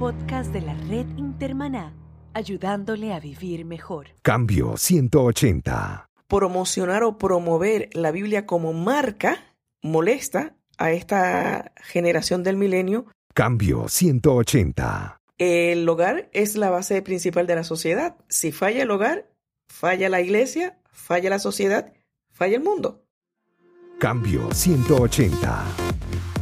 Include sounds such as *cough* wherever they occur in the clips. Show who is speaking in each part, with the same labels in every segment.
Speaker 1: podcast de la red Intermaná, ayudándole a vivir mejor.
Speaker 2: Cambio 180.
Speaker 3: Promocionar o promover la Biblia como marca molesta a esta generación del milenio.
Speaker 2: Cambio 180.
Speaker 3: El hogar es la base principal de la sociedad. Si falla el hogar, falla la iglesia, falla la sociedad, falla el mundo.
Speaker 2: Cambio 180.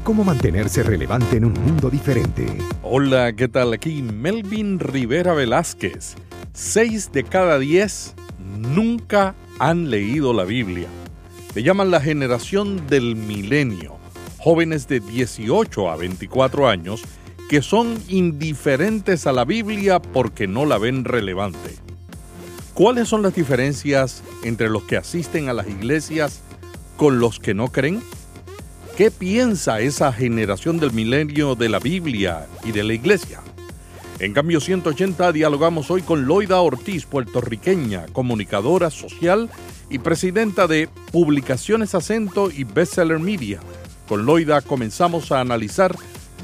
Speaker 2: ¿Cómo mantenerse relevante en un mundo diferente?
Speaker 4: Hola, ¿qué tal? Aquí Melvin Rivera Velázquez. Seis de cada diez nunca han leído la Biblia. Le llaman la generación del milenio. Jóvenes de 18 a 24 años que son indiferentes a la Biblia porque no la ven relevante. ¿Cuáles son las diferencias entre los que asisten a las iglesias con los que no creen? ¿Qué piensa esa generación del milenio de la Biblia y de la iglesia? En cambio 180 dialogamos hoy con Loida Ortiz, puertorriqueña, comunicadora social y presidenta de Publicaciones Acento y Bestseller Media. Con Loida comenzamos a analizar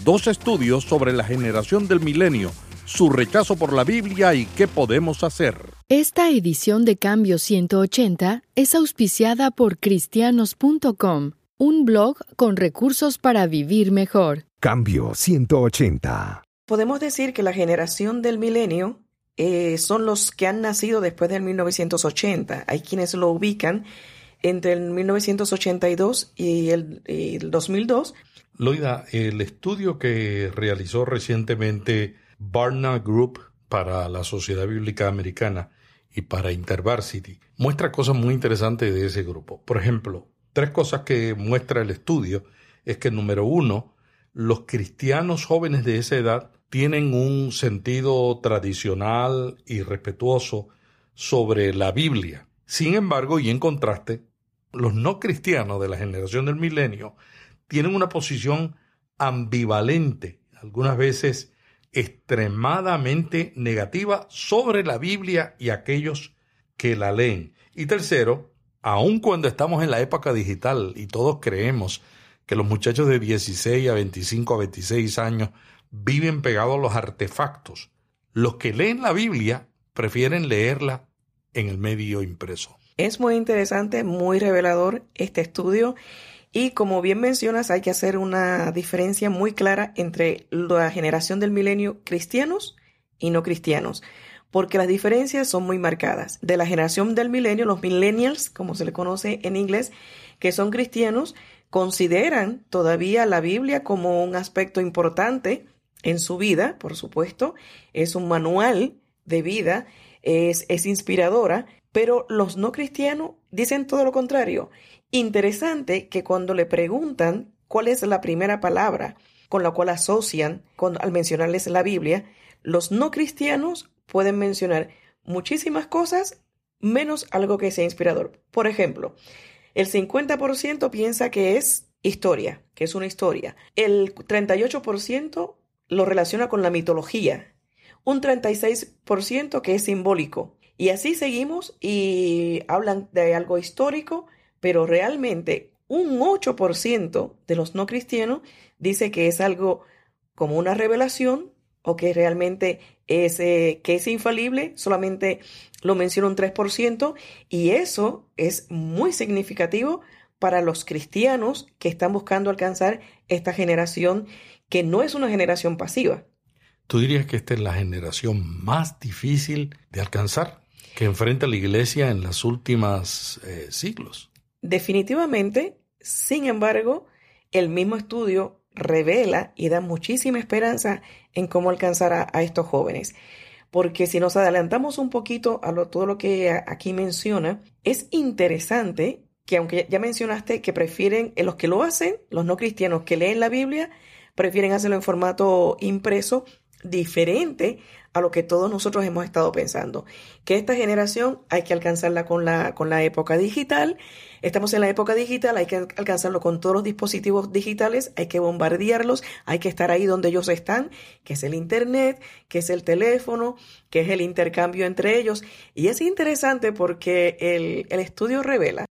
Speaker 4: dos estudios sobre la generación del milenio, su rechazo por la Biblia y qué podemos hacer.
Speaker 5: Esta edición de Cambio 180 es auspiciada por cristianos.com un blog con recursos para vivir mejor.
Speaker 2: Cambio 180.
Speaker 3: Podemos decir que la generación del milenio eh, son los que han nacido después del 1980. Hay quienes lo ubican entre el 1982 y el, y el 2002.
Speaker 6: Loida, el estudio que realizó recientemente Barna Group para la Sociedad Bíblica Americana y para InterVarsity muestra cosas muy interesantes de ese grupo. Por ejemplo, Tres cosas que muestra el estudio es que, número uno, los cristianos jóvenes de esa edad tienen un sentido tradicional y respetuoso sobre la Biblia. Sin embargo, y en contraste, los no cristianos de la generación del milenio tienen una posición ambivalente, algunas veces extremadamente negativa sobre la Biblia y aquellos que la leen. Y tercero, aun cuando estamos en la época digital y todos creemos que los muchachos de 16 a 25 a 26 años viven pegados a los artefactos, los que leen la Biblia prefieren leerla en el medio impreso.
Speaker 3: Es muy interesante, muy revelador este estudio y como bien mencionas hay que hacer una diferencia muy clara entre la generación del milenio cristianos y no cristianos porque las diferencias son muy marcadas. De la generación del milenio, los millennials, como se le conoce en inglés, que son cristianos, consideran todavía la Biblia como un aspecto importante en su vida, por supuesto, es un manual de vida, es, es inspiradora, pero los no cristianos dicen todo lo contrario. Interesante que cuando le preguntan cuál es la primera palabra con la cual asocian al mencionarles la Biblia, los no cristianos pueden mencionar muchísimas cosas menos algo que sea inspirador. Por ejemplo, el 50% piensa que es historia, que es una historia. El 38% lo relaciona con la mitología. Un 36% que es simbólico. Y así seguimos y hablan de algo histórico, pero realmente un 8% de los no cristianos dice que es algo como una revelación o que realmente es, que es infalible, solamente lo menciona un 3%, y eso es muy significativo para los cristianos que están buscando alcanzar esta generación, que no es una generación pasiva.
Speaker 6: ¿Tú dirías que esta es la generación más difícil de alcanzar que enfrenta la iglesia en los últimos eh, siglos?
Speaker 3: Definitivamente, sin embargo, el mismo estudio revela y da muchísima esperanza en cómo alcanzar a, estos jóvenes. Porque si nos adelantamos un poquito a todo lo que aquí menciona, es interesante que aunque ya mencionaste que prefieren, eh, los que lo hacen, los no cristianos que leen la Biblia, prefieren hacerlo en formato impreso, diferente a lo que todos nosotros hemos estado pensando. Que esta generación hay que alcanzarla con la, con la época digital. Estamos en la época digital, hay que alcanzarlo con todos los dispositivos digitales, hay que bombardearlos, hay que estar ahí donde ellos están, que es el Internet, que es el teléfono, que es el intercambio entre ellos. Y es interesante porque el, el estudio revela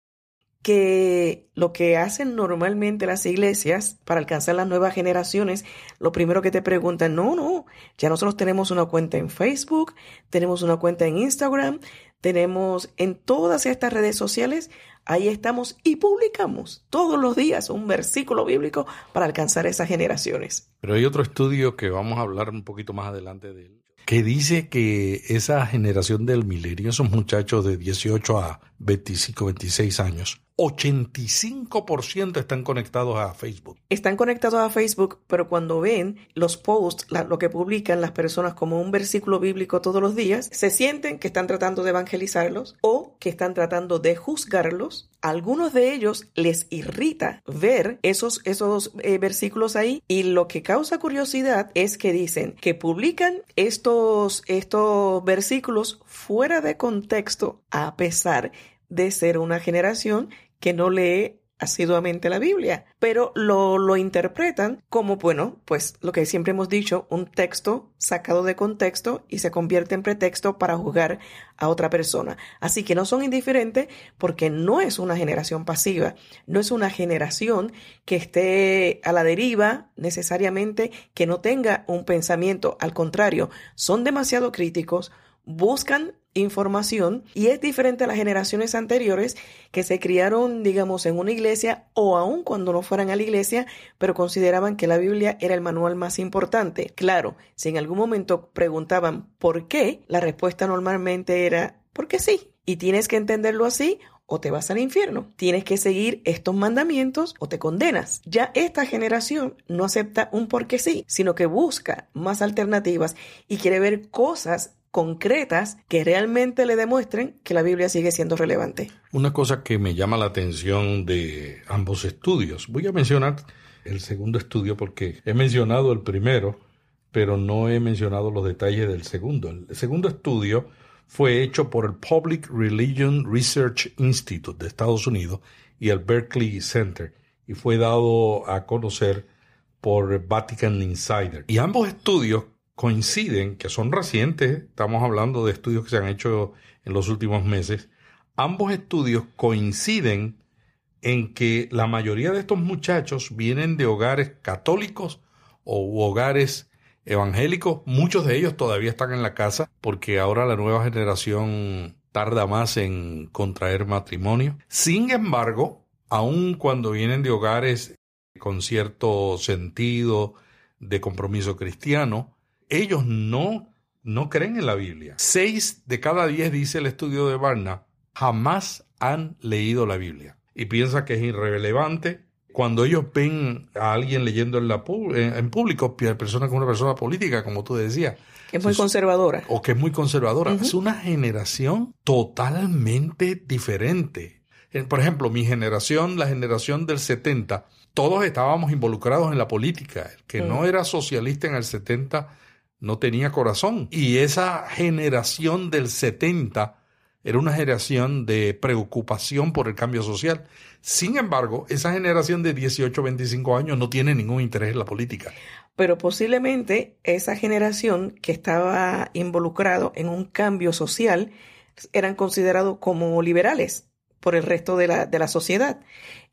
Speaker 3: que lo que hacen normalmente las iglesias para alcanzar las nuevas generaciones, lo primero que te preguntan, no, no, ya nosotros tenemos una cuenta en Facebook, tenemos una cuenta en Instagram, tenemos en todas estas redes sociales, ahí estamos y publicamos todos los días un versículo bíblico para alcanzar esas generaciones.
Speaker 6: Pero hay otro estudio que vamos a hablar un poquito más adelante de él, que dice que esa generación del milenio, esos muchachos de 18 a 25, 26 años, 85% están conectados a Facebook.
Speaker 3: Están conectados a Facebook, pero cuando ven los posts, lo que publican las personas como un versículo bíblico todos los días, se sienten que están tratando de evangelizarlos o que están tratando de juzgarlos. algunos de ellos les irrita ver esos, esos eh, versículos ahí y lo que causa curiosidad es que dicen que publican estos, estos versículos fuera de contexto a pesar de ser una generación que no lee asiduamente la Biblia, pero lo, lo interpretan como, bueno, pues lo que siempre hemos dicho, un texto sacado de contexto y se convierte en pretexto para juzgar a otra persona. Así que no son indiferentes porque no es una generación pasiva, no es una generación que esté a la deriva necesariamente, que no tenga un pensamiento, al contrario, son demasiado críticos, buscan información y es diferente a las generaciones anteriores que se criaron, digamos, en una iglesia o aun cuando no fueran a la iglesia, pero consideraban que la Biblia era el manual más importante. Claro, si en algún momento preguntaban por qué, la respuesta normalmente era porque sí. Y tienes que entenderlo así o te vas al infierno. Tienes que seguir estos mandamientos o te condenas. Ya esta generación no acepta un porque sí, sino que busca más alternativas y quiere ver cosas concretas que realmente le demuestren que la Biblia sigue siendo relevante.
Speaker 6: Una cosa que me llama la atención de ambos estudios, voy a mencionar el segundo estudio porque he mencionado el primero, pero no he mencionado los detalles del segundo. El segundo estudio fue hecho por el Public Religion Research Institute de Estados Unidos y el Berkeley Center y fue dado a conocer por Vatican Insider. Y ambos estudios coinciden, que son recientes, estamos hablando de estudios que se han hecho en los últimos meses, ambos estudios coinciden en que la mayoría de estos muchachos vienen de hogares católicos o hogares evangélicos, muchos de ellos todavía están en la casa porque ahora la nueva generación tarda más en contraer matrimonio. Sin embargo, aun cuando vienen de hogares con cierto sentido de compromiso cristiano, ellos no, no creen en la Biblia. Seis de cada diez, dice el estudio de Barna, jamás han leído la Biblia y piensa que es irrelevante. Cuando ellos ven a alguien leyendo en, la, en, público, persona con una persona política, como tú decías.
Speaker 3: Que es muy conservadora.
Speaker 6: O que es muy conservadora. Es una generación totalmente diferente. Por ejemplo, mi generación, la generación del 70, todos estábamos involucrados en la política. El que no mm. era socialista en el 70 no tenía corazón. Y esa generación del 70 era una generación de preocupación por el cambio social. Sin embargo, esa generación de 18, 25 años no tiene ningún interés en la política.
Speaker 3: Pero posiblemente esa generación que estaba involucrado en un cambio social eran considerados como liberales por el resto de la, de la sociedad.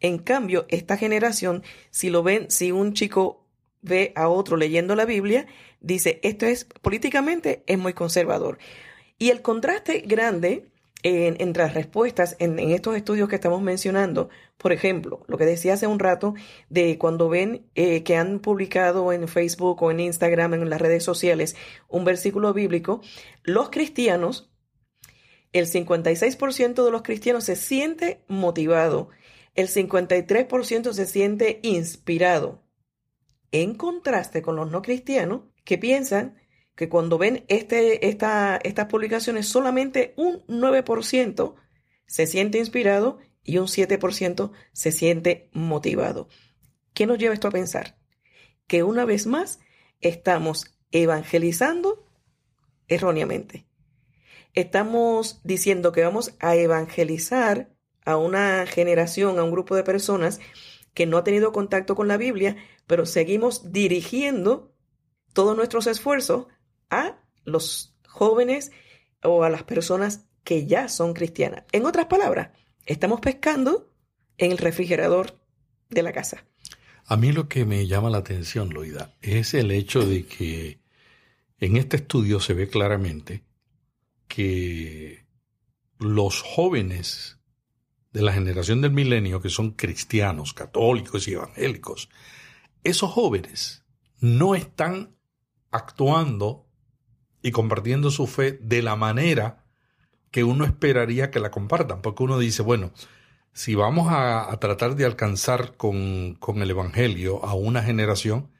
Speaker 3: En cambio, esta generación, si lo ven, si un chico ve a otro leyendo la Biblia, dice, esto es políticamente es muy conservador. Y el contraste grande en, entre las respuestas en, estos estudios que estamos mencionando, por ejemplo, lo que decía hace un rato de cuando ven eh, que han publicado en Facebook o en Instagram, en las redes sociales, un versículo bíblico, los cristianos, el 56% de los cristianos se siente motivado, el 53% se siente inspirado, en contraste con los no cristianos que piensan que cuando ven este, esta, estas publicaciones solamente un 9% se siente inspirado y un 7% se siente motivado. ¿Qué nos lleva esto a pensar? Que una vez más estamos evangelizando erróneamente. Estamos diciendo que vamos a evangelizar a una generación, a un grupo de personas que no ha tenido contacto con la Biblia, pero seguimos dirigiendo todos nuestros esfuerzos a los jóvenes o a las personas que ya son cristianas. En otras palabras, estamos pescando en el refrigerador de la casa.
Speaker 6: A mí lo que me llama la atención, Loida, es el hecho de que en este estudio se ve claramente que los jóvenes de la generación del milenio, que son cristianos, católicos y evangélicos, esos jóvenes no están actuando y compartiendo su fe de la manera que uno esperaría que la compartan, porque uno dice, bueno, si vamos a, tratar de alcanzar con, con el Evangelio a una generación,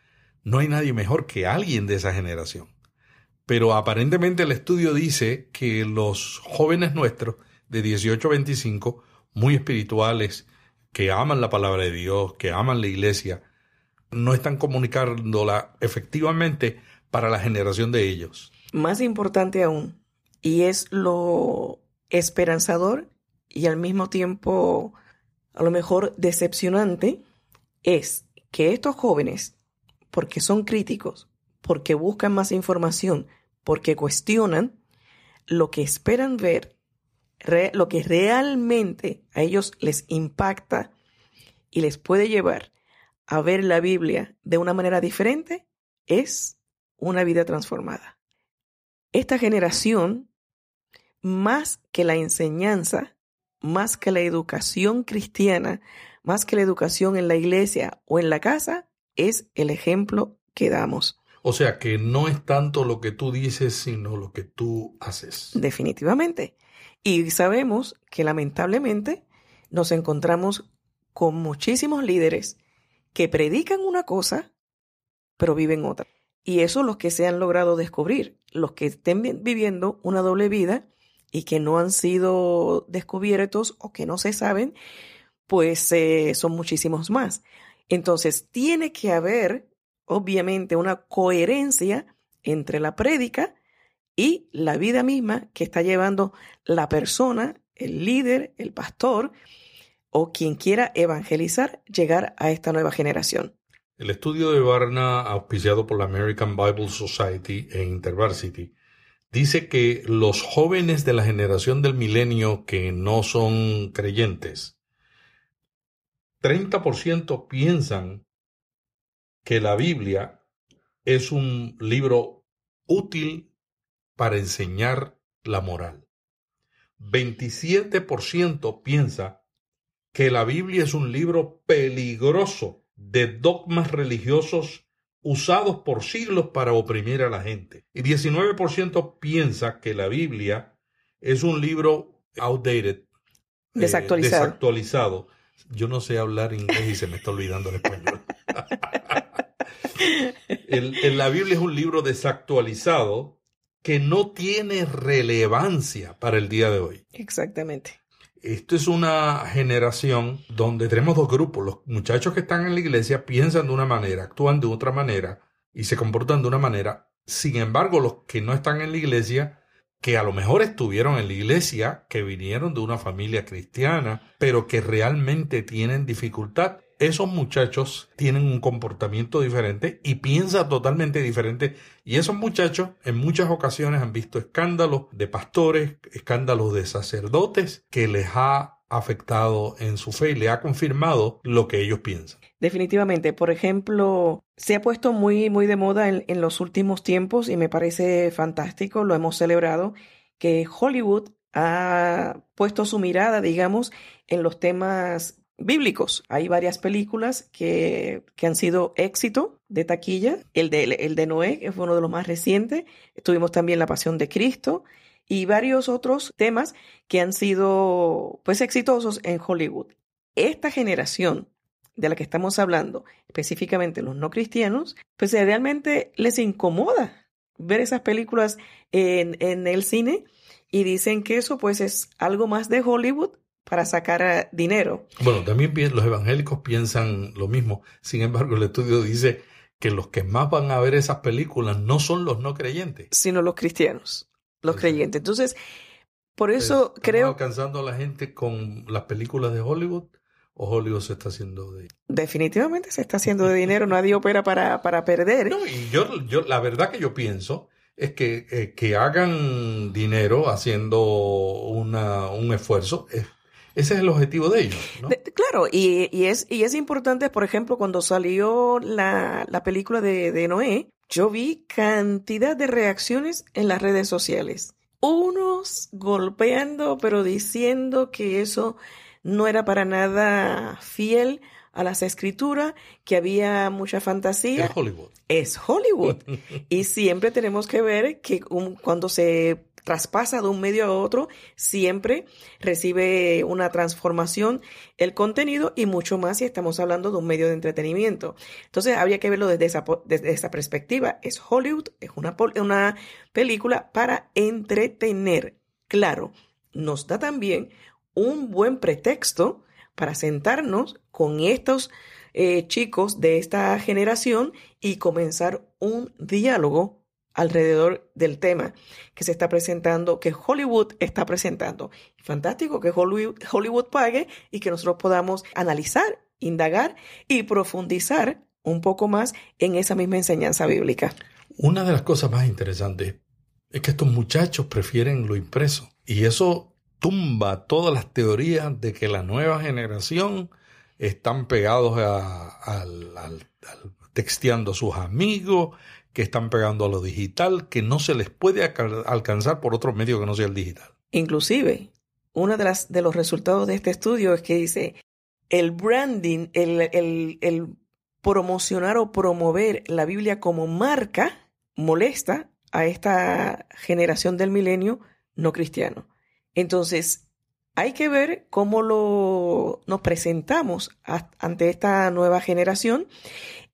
Speaker 6: no hay nadie mejor que alguien de esa generación. Pero aparentemente el estudio dice que los jóvenes nuestros de 18 a 25, muy espirituales, que aman la palabra de Dios, que aman la iglesia, no están comunicándola efectivamente para la generación de ellos.
Speaker 3: Más importante aún, y es lo esperanzador y al mismo tiempo a lo mejor decepcionante, es que estos jóvenes, porque son críticos, porque buscan más información, porque cuestionan lo que esperan ver, lo que realmente a ellos les impacta y les puede llevar a ver la Biblia de una manera diferente, es una vida transformada. Esta generación, más que la enseñanza, más que la educación cristiana, más que la educación en la iglesia o en la casa, es el ejemplo que damos.
Speaker 6: O sea que no es tanto lo que tú dices, sino lo que tú haces.
Speaker 3: Definitivamente. Y sabemos que lamentablemente nos encontramos con muchísimos líderes que predican una cosa, pero viven otra. Y eso los que se han logrado descubrir, los que estén viviendo una doble vida y que no han sido descubiertos o que no se saben, pues eh, son muchísimos más. Entonces, tiene que haber obviamente una coherencia entre la prédica y la vida misma que está llevando la persona, el líder, el pastor o quien quiera evangelizar, llegar a esta nueva generación.
Speaker 6: El estudio de Barna, auspiciado por la American Bible Society e InterVarsity, dice que los jóvenes de la generación del milenio que no son creyentes, 30% piensan que la Biblia es un libro útil para enseñar la moral. 27% piensa que la Biblia es un libro peligroso de dogmas religiosos usados por siglos para oprimir a la gente. Y 19% piensa que la Biblia es un libro outdated, eh, desactualizado. Yo no sé hablar inglés y se me está olvidando el español. *laughs* la Biblia es un libro desactualizado que no tiene relevancia para el día de hoy.
Speaker 3: Exactamente.
Speaker 6: Esto es una generación donde tenemos dos grupos. Los muchachos que están en la iglesia piensan de una manera, actúan de otra manera y se comportan de una manera. Sin embargo, los que no están en la iglesia, que a lo mejor estuvieron en la iglesia, que vinieron de una familia cristiana, pero que realmente tienen dificultad, esos muchachos tienen un comportamiento diferente y piensan totalmente diferente. Y esos muchachos en muchas ocasiones han visto escándalos de pastores, escándalos de sacerdotes que les ha afectado en su fe y le ha confirmado lo que ellos piensan.
Speaker 3: Definitivamente. Por ejemplo, se ha puesto muy, muy de moda en, en los últimos tiempos y me parece fantástico, lo hemos celebrado, que Hollywood ha puesto su mirada, digamos, en los temas bíblicos. Hay varias películas que, que, han sido éxito de taquilla. El de, el de Noé, que fue uno de los más recientes. Tuvimos también La Pasión de Cristo y varios otros temas que han sido pues exitosos en Hollywood. Esta generación de la que estamos hablando, específicamente los no cristianos, pues realmente les incomoda ver esas películas en, en el cine y dicen que eso pues es algo más de Hollywood para sacar eh, dinero.
Speaker 6: Bueno, también los evangélicos piensan lo mismo. Sin embargo, el estudio dice que los que más van a ver esas películas no son los no creyentes.
Speaker 3: Sino los cristianos, los creyentes. Entonces, por eso creo...
Speaker 6: alcanzando a la gente con las películas de Hollywood? ¿O Hollywood se está haciendo de
Speaker 3: Definitivamente se está haciendo de dinero, *laughs* nadie opera para, para perder.
Speaker 6: No, y yo, yo, la verdad que yo pienso es que, eh, que hagan dinero haciendo una, un esfuerzo es Ese es el objetivo de ellos. ¿no?
Speaker 3: claro, y, y, es, y es importante, por ejemplo, cuando salió la, la película de, de Noé, yo vi cantidad de reacciones en las redes sociales. Unos golpeando, pero diciendo que eso no era para nada fiel a las escrituras, que había mucha fantasía.
Speaker 6: Es Hollywood.
Speaker 3: Es Hollywood. *laughs* y siempre tenemos que ver que cuando se traspasa de un medio a otro, siempre recibe una transformación el contenido y mucho más si estamos hablando de un medio de entretenimiento. Entonces habría que verlo desde esa, desde esa perspectiva. Es Hollywood, es una, una película para entretener. Claro, nos da también un buen pretexto para sentarnos con estos eh, chicos de esta generación y comenzar un diálogo alrededor del tema que se está presentando, que Hollywood está presentando. Fantástico que Hollywood, pague y que nosotros podamos analizar, indagar y profundizar un poco más en esa misma enseñanza bíblica.
Speaker 6: Una de las cosas más interesantes es que estos muchachos prefieren lo impreso y eso tumba todas las teorías de que la nueva generación están pegados al, texteando a sus amigos, que están pegando a lo digital, que no se les puede alcanzar por otro medio que no sea el digital.
Speaker 3: Inclusive, uno de, los resultados de este estudio es que dice, el branding, el promocionar o promover la Biblia como marca molesta a esta generación del milenio no cristiano. Entonces, hay que ver cómo lo, nos presentamos ante esta nueva generación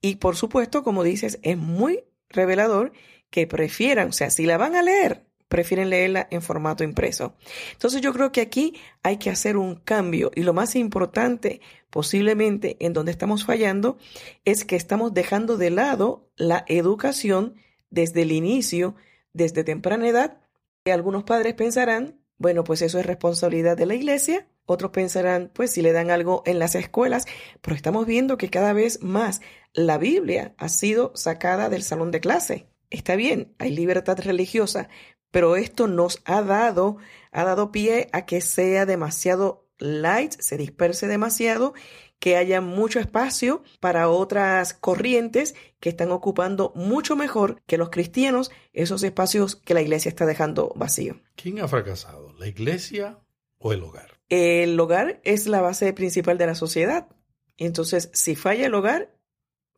Speaker 3: y por supuesto, como dices, es muy revelador que prefieran, o sea, si la van a leer, prefieren leerla en formato impreso. Entonces yo creo que aquí hay que hacer un cambio y lo más importante posiblemente en donde estamos fallando es que estamos dejando de lado la educación desde el inicio, desde temprana edad. Y algunos padres pensarán, bueno, pues eso es responsabilidad de la iglesia. Otros pensarán, pues si le dan algo en las escuelas, pero estamos viendo que cada vez más la Biblia ha sido sacada del salón de clase. Está bien, hay libertad religiosa, pero esto nos ha dado, ha dado pie a que sea demasiado light, se disperse demasiado, que haya mucho espacio para otras corrientes que están ocupando mucho mejor que los cristianos esos espacios que la iglesia está dejando vacío.
Speaker 6: ¿Quién ha fracasado, la iglesia o el hogar?
Speaker 3: El hogar es la base principal de la sociedad. Entonces, si falla el hogar,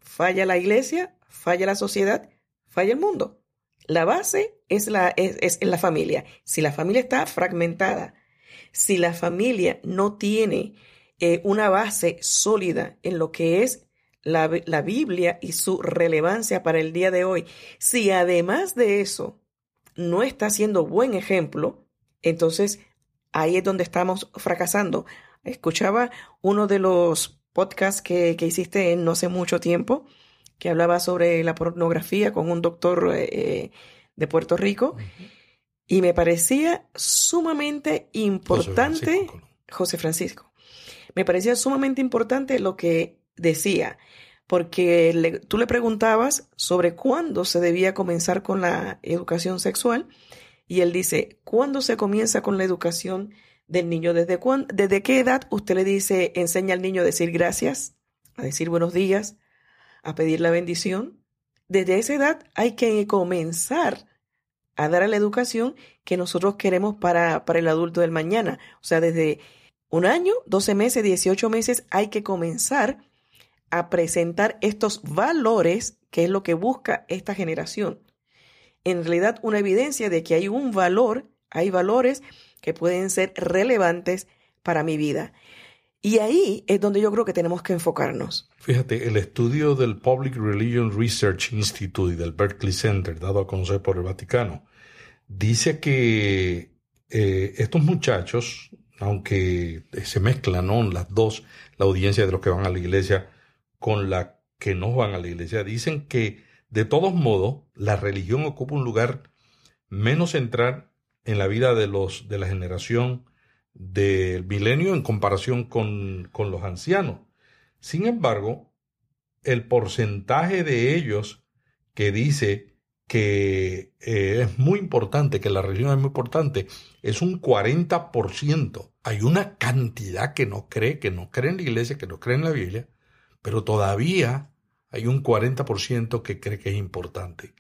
Speaker 3: falla la iglesia, falla la sociedad, falla el mundo. La base es la, es, la familia. Si la familia está fragmentada, si la familia no tiene eh, una base sólida en lo que es la, la Biblia y su relevancia para el día de hoy, si además de eso no está siendo buen ejemplo, entonces ahí es donde estamos fracasando. Escuchaba uno de los podcasts que, que hiciste en no hace mucho tiempo, que hablaba sobre la pornografía con un doctor eh, de Puerto Rico, y me parecía sumamente importante, José Francisco, me parecía sumamente importante lo que decía, porque tú le preguntabas sobre cuándo se debía comenzar con la educación sexual, y él dice, ¿cuándo se comienza con la educación del niño? ¿Desde, ¿Desde qué edad usted le dice, enseña al niño a decir gracias, a decir buenos días, a pedir la bendición? Desde esa edad hay que comenzar a dar la educación que nosotros queremos para, para el adulto del mañana. O sea, desde un año, 12 meses, 18 meses, hay que comenzar a presentar estos valores que es lo que busca esta generación en realidad una evidencia de que hay un valor, hay valores que pueden ser relevantes para mi vida. Y ahí es donde yo creo que tenemos que enfocarnos.
Speaker 6: Fíjate, el estudio del Public Religion Research Institute y del Berkeley Center, dado a conocer por el Vaticano, dice que eh, estos muchachos, aunque se mezclan ¿no? las dos, la audiencia de los que van a la iglesia con la que no van a la iglesia, dicen que de todos modos, la religión ocupa un lugar menos central en la vida de, los, de la generación del milenio en comparación con, con los ancianos. Sin embargo, el porcentaje de ellos que dice que eh, es muy importante, que la religión es muy importante, es un 40%. Hay una cantidad que no cree, que no cree en la iglesia, que no cree en la Biblia, pero todavía hay un 40% que cree que es importante.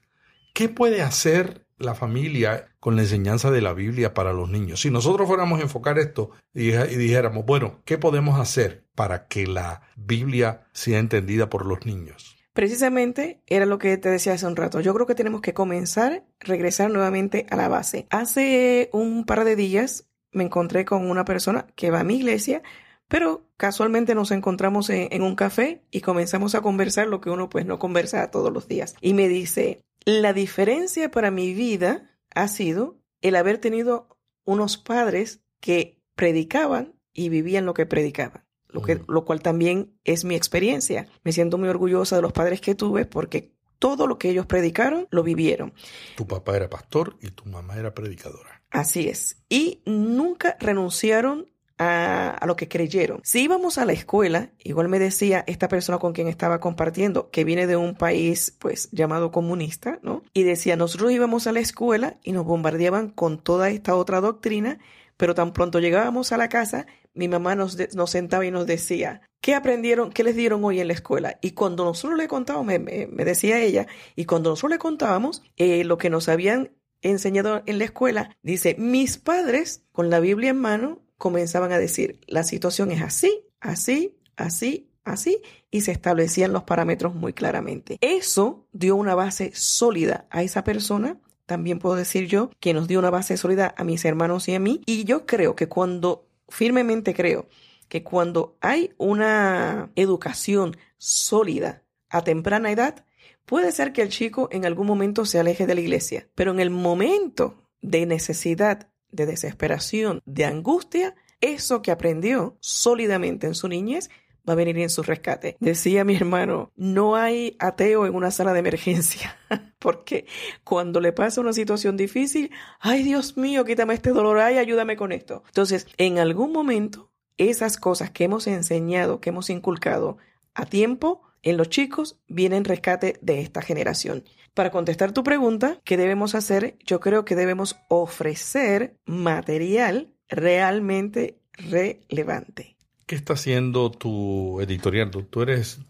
Speaker 6: ¿Qué puede hacer la familia con la enseñanza de la Biblia para los niños? Si nosotros fuéramos a enfocar esto y dijéramos, bueno, ¿qué podemos hacer para que la Biblia sea entendida por los niños?
Speaker 3: Precisamente era lo que te decía hace un rato. Yo creo que tenemos que comenzar, regresar nuevamente a la base. Hace un par de días me encontré con una persona que va a mi iglesia, pero casualmente nos encontramos en, un café y comenzamos a conversar lo que uno pues no conversa todos los días. Y me dice, la diferencia para mi vida ha sido el haber tenido unos padres que predicaban y vivían lo que predicaban. Lo, que, lo cual también es mi experiencia. Me siento muy orgullosa de los padres que tuve porque todo lo que ellos predicaron lo vivieron.
Speaker 6: Tu papá era pastor y tu mamá era predicadora.
Speaker 3: Así es. Y nunca renunciaron a, lo que creyeron. Si íbamos a la escuela, igual me decía esta persona con quien estaba compartiendo, que viene de un país pues llamado comunista, ¿no? Y decía, nosotros íbamos a la escuela y nos bombardeaban con toda esta otra doctrina, pero tan pronto llegábamos a la casa, mi mamá nos, nos sentaba y nos decía, ¿qué aprendieron? ¿Qué les dieron hoy en la escuela? Y cuando nosotros le contábamos, me, decía ella, y cuando nosotros le contábamos eh, lo que nos habían enseñado en la escuela, dice, mis padres con la Biblia en mano comenzaban a decir, la situación es así, así, así, así, y se establecían los parámetros muy claramente. Eso dio una base sólida a esa persona. También puedo decir yo que nos dio una base sólida a mis hermanos y a mí. Y yo creo que cuando, firmemente creo, que cuando hay una educación sólida a temprana edad, puede ser que el chico en algún momento se aleje de la iglesia, pero en el momento de necesidad de desesperación, de angustia, eso que aprendió sólidamente en su niñez va a venir en su rescate. Decía mi hermano, no hay ateo en una sala de emergencia, *laughs* porque cuando le pasa una situación difícil, ay Dios mío, quítame este dolor, ay, ayúdame con esto. Entonces, en algún momento, esas cosas que hemos enseñado, que hemos inculcado a tiempo en los chicos, vienen en rescate de esta generación. Para contestar tu pregunta, ¿qué debemos hacer? Yo creo que debemos ofrecer material realmente relevante.
Speaker 6: ¿Qué está haciendo tu editorial? Tú eres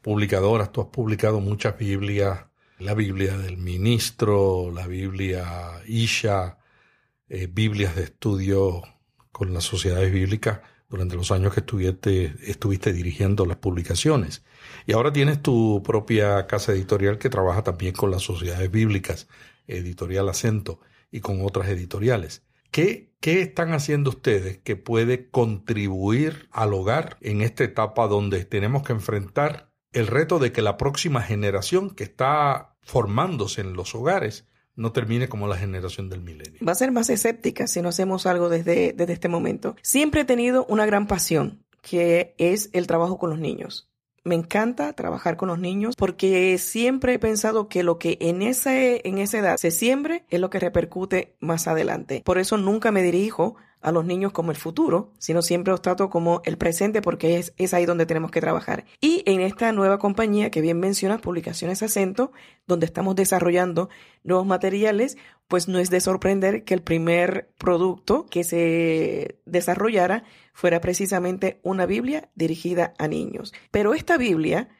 Speaker 6: publicadora, tú has publicado muchas Biblias, la Biblia del Ministro, la Biblia Isha, eh, Biblias de estudio con las sociedades bíblicas durante los años que estuviste, estuviste dirigiendo las publicaciones. Y ahora tienes tu propia casa editorial que trabaja también con las sociedades bíblicas, Editorial Acento, y con otras editoriales. ¿Qué, ¿Qué están haciendo ustedes que puede contribuir al hogar en esta etapa donde tenemos que enfrentar el reto de que la próxima generación que está formándose en los hogares no termine como la generación del milenio.
Speaker 3: Va a ser más escéptica si no hacemos algo desde, desde este momento. Siempre he tenido una gran pasión, que es el trabajo con los niños. Me encanta trabajar con los niños porque siempre he pensado que lo que en esa, en esa edad se siembre es lo que repercute más adelante. Por eso nunca me dirijo a los niños como el futuro, sino siempre los trato como el presente porque es, es ahí donde tenemos que trabajar. Y en esta nueva compañía que bien mencionas, Publicaciones Acento, donde estamos desarrollando nuevos materiales, pues no es de sorprender que el primer producto que se desarrollara fuera precisamente una Biblia dirigida a niños. Pero esta Biblia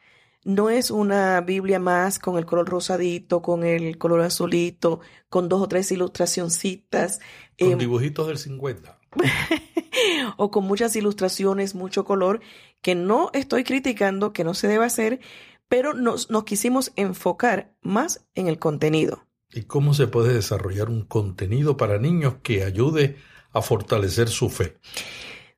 Speaker 3: no es una Biblia más con el color rosadito, con el color azulito, con dos o tres ilustracioncitas.
Speaker 6: Con em, dibujitos del 50. *laughs*
Speaker 3: o con muchas ilustraciones, mucho color, que no estoy criticando, que no se debe hacer, pero nos, nos quisimos enfocar más en el contenido.
Speaker 6: ¿Y cómo se puede desarrollar un contenido para niños que ayude a fortalecer su fe?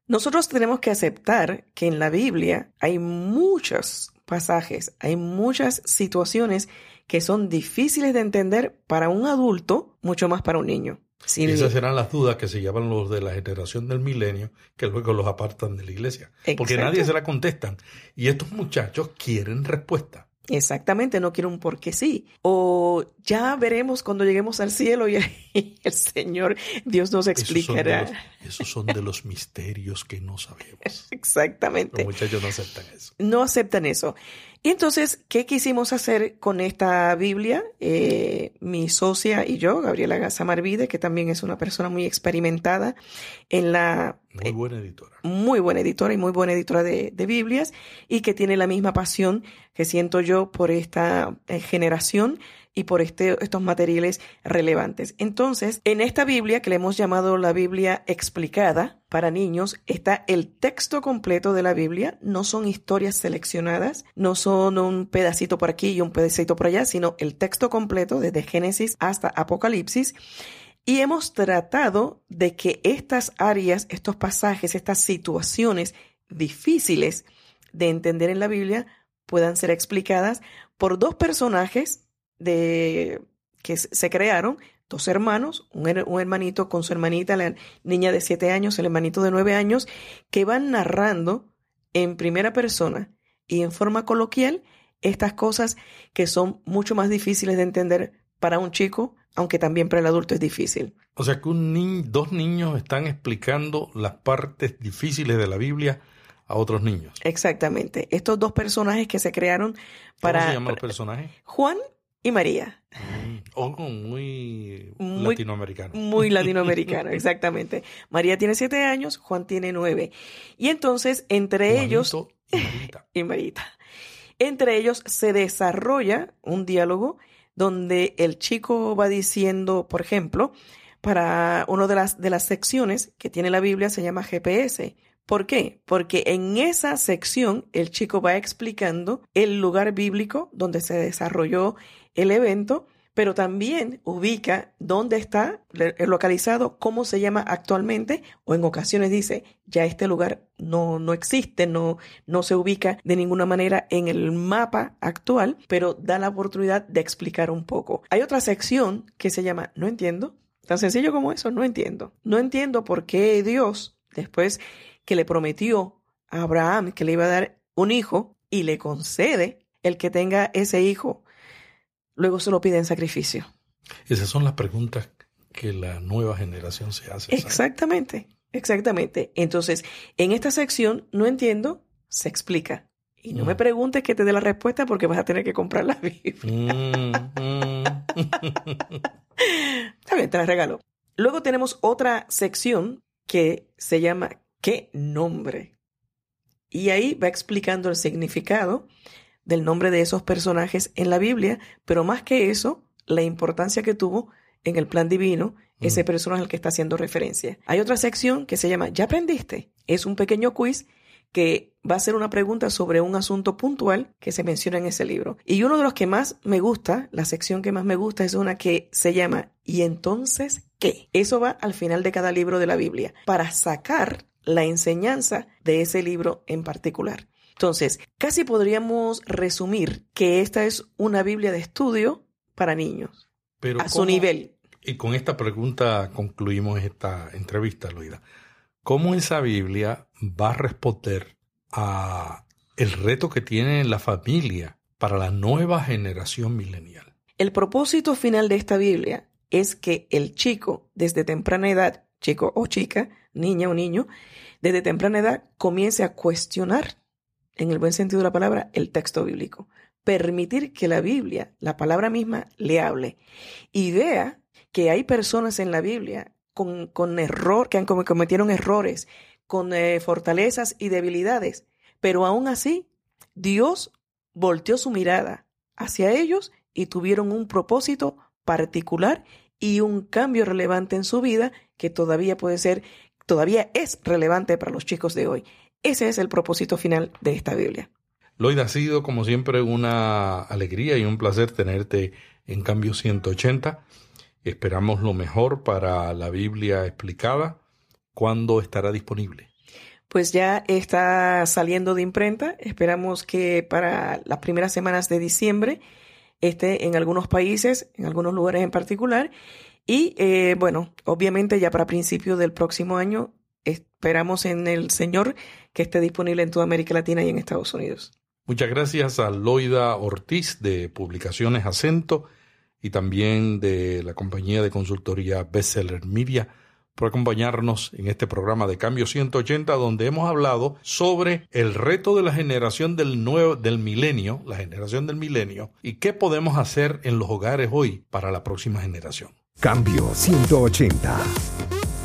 Speaker 3: Nosotros tenemos que aceptar que en la Biblia hay muchos pasajes, hay muchas situaciones que son difíciles de entender para un adulto, mucho más para un niño.
Speaker 6: esas serán las dudas que se llevan los de la generación del milenio, que luego los apartan de la iglesia. Porque nadie se la contestan. Y estos muchachos quieren respuesta.
Speaker 3: Exactamente, no quiero un porque sí. O ya veremos cuando lleguemos al cielo y *laughs* el Señor, Dios nos explicará.
Speaker 6: Esos son de los, misterios que no sabemos. *laughs*
Speaker 3: Exactamente.
Speaker 6: Los muchachos no aceptan eso.
Speaker 3: No aceptan eso. Y entonces, ¿qué quisimos hacer con esta Biblia? Eh, mi socia y yo, Gabriela Gazamarvide, que también es una persona muy experimentada en la...
Speaker 6: Muy buena editora.
Speaker 3: Muy buena editora y muy buena editora de, de Biblias y que tiene la misma pasión que siento yo por esta eh, generación y por este, estos materiales relevantes. Entonces, en esta Biblia, que le hemos llamado la Biblia explicada para niños, está el texto completo de la Biblia, no son historias seleccionadas, no son un pedacito por aquí y un pedacito por allá, sino el texto completo desde Génesis hasta Apocalipsis. Y hemos tratado de que estas áreas, estos pasajes, estas situaciones difíciles de entender en la Biblia puedan ser explicadas por dos personajes de que se crearon dos hermanos, un, hermanito con su hermanita, la niña de siete años, el hermanito de nueve años, que van narrando en primera persona y en forma coloquial estas cosas que son mucho más difíciles de entender para un chico, aunque también para el adulto es difícil.
Speaker 6: O sea que un dos niños están explicando las partes difíciles de la Biblia a otros niños.
Speaker 3: Exactamente. Estos dos personajes que se crearon para...
Speaker 6: ¿Cómo se llaman los personajes?
Speaker 3: Juan y María.
Speaker 6: Oh, muy, latinoamericano.
Speaker 3: Muy *laughs* latinoamericano, exactamente. María tiene siete años, Juan tiene nueve. Y entonces, entre ellos. *laughs* Y Marita. Entre ellos se desarrolla un diálogo donde el chico va diciendo, por ejemplo, para una de las, de las secciones que tiene la Biblia se llama GPS. ¿Por qué? Porque en esa sección el chico va explicando el lugar bíblico donde se desarrolló el evento, pero también ubica dónde está localizado, cómo se llama actualmente, o en ocasiones dice, ya este lugar no, no existe, no, no se ubica de ninguna manera en el mapa actual, pero da la oportunidad de explicar un poco. Hay otra sección que se llama No entiendo, tan sencillo como eso, no entiendo. No entiendo por qué Dios, después que le prometió a Abraham que le iba a dar un hijo y le concede el que tenga ese hijo, luego se lo pide en sacrificio.
Speaker 6: Esas son las preguntas que la nueva generación se hace.
Speaker 3: Exactamente, exactamente. Entonces, en esta sección, no entiendo, se explica. Y no me mm. preguntes que te dé la respuesta porque vas a tener que comprar la Biblia. Mm, mm. Está bien, te la regalo. Luego tenemos otra sección que se llama ¿Qué nombre? Y ahí va explicando el significado del nombre de esos personajes en la Biblia, pero más que eso, la importancia que tuvo en el plan divino ese mm. personaje al que está haciendo referencia. Hay otra sección que se llama ¿Ya aprendiste? Es un pequeño quiz que va a ser una pregunta sobre un asunto puntual que se menciona en ese libro. Y uno de los que más me gusta, la sección que más me gusta es una que se llama ¿Y entonces qué? Eso va al final de cada libro de la Biblia para sacar la enseñanza de ese libro en particular. Entonces, casi podríamos resumir que esta es una Biblia de estudio para niños, Pero a su nivel.
Speaker 6: Y con esta pregunta concluimos esta entrevista, Loida. ¿Cómo esa Biblia va a responder a el reto que tiene la familia para la nueva generación milenial?
Speaker 3: El propósito final de esta Biblia es que el chico, desde temprana edad, chico o chica, niña o niño, desde temprana edad comience a cuestionar, en el buen sentido de la palabra, el texto bíblico. Permitir que la Biblia, la palabra misma, le hable. Y vea que hay personas en la Biblia con, con error, que han cometieron errores, con eh, fortalezas y debilidades, pero aún así Dios volteó su mirada hacia ellos y tuvieron un propósito particular y un cambio relevante en su vida que todavía puede ser todavía es relevante para los chicos de hoy. Ese es el propósito final de esta Biblia.
Speaker 6: Lloyd, ha sido como siempre una alegría y un placer tenerte en Cambio 180. Esperamos lo mejor para la Biblia explicada. ¿Cuándo estará disponible?
Speaker 3: Pues ya está saliendo de imprenta. Esperamos que para las primeras semanas de diciembre esté en algunos países, en algunos lugares en particular, y eh, bueno, obviamente ya para principios del próximo año esperamos en el Señor que esté disponible en toda América Latina y en Estados Unidos.
Speaker 6: Muchas gracias a Loida Ortiz de Publicaciones Acento y también de la compañía de consultoría Bestseller Media por acompañarnos en este programa de Cambio 180 donde hemos hablado sobre el reto de la generación del nuevo del milenio, la generación del milenio y qué podemos hacer en los hogares hoy para la próxima generación.
Speaker 2: Cambio 180.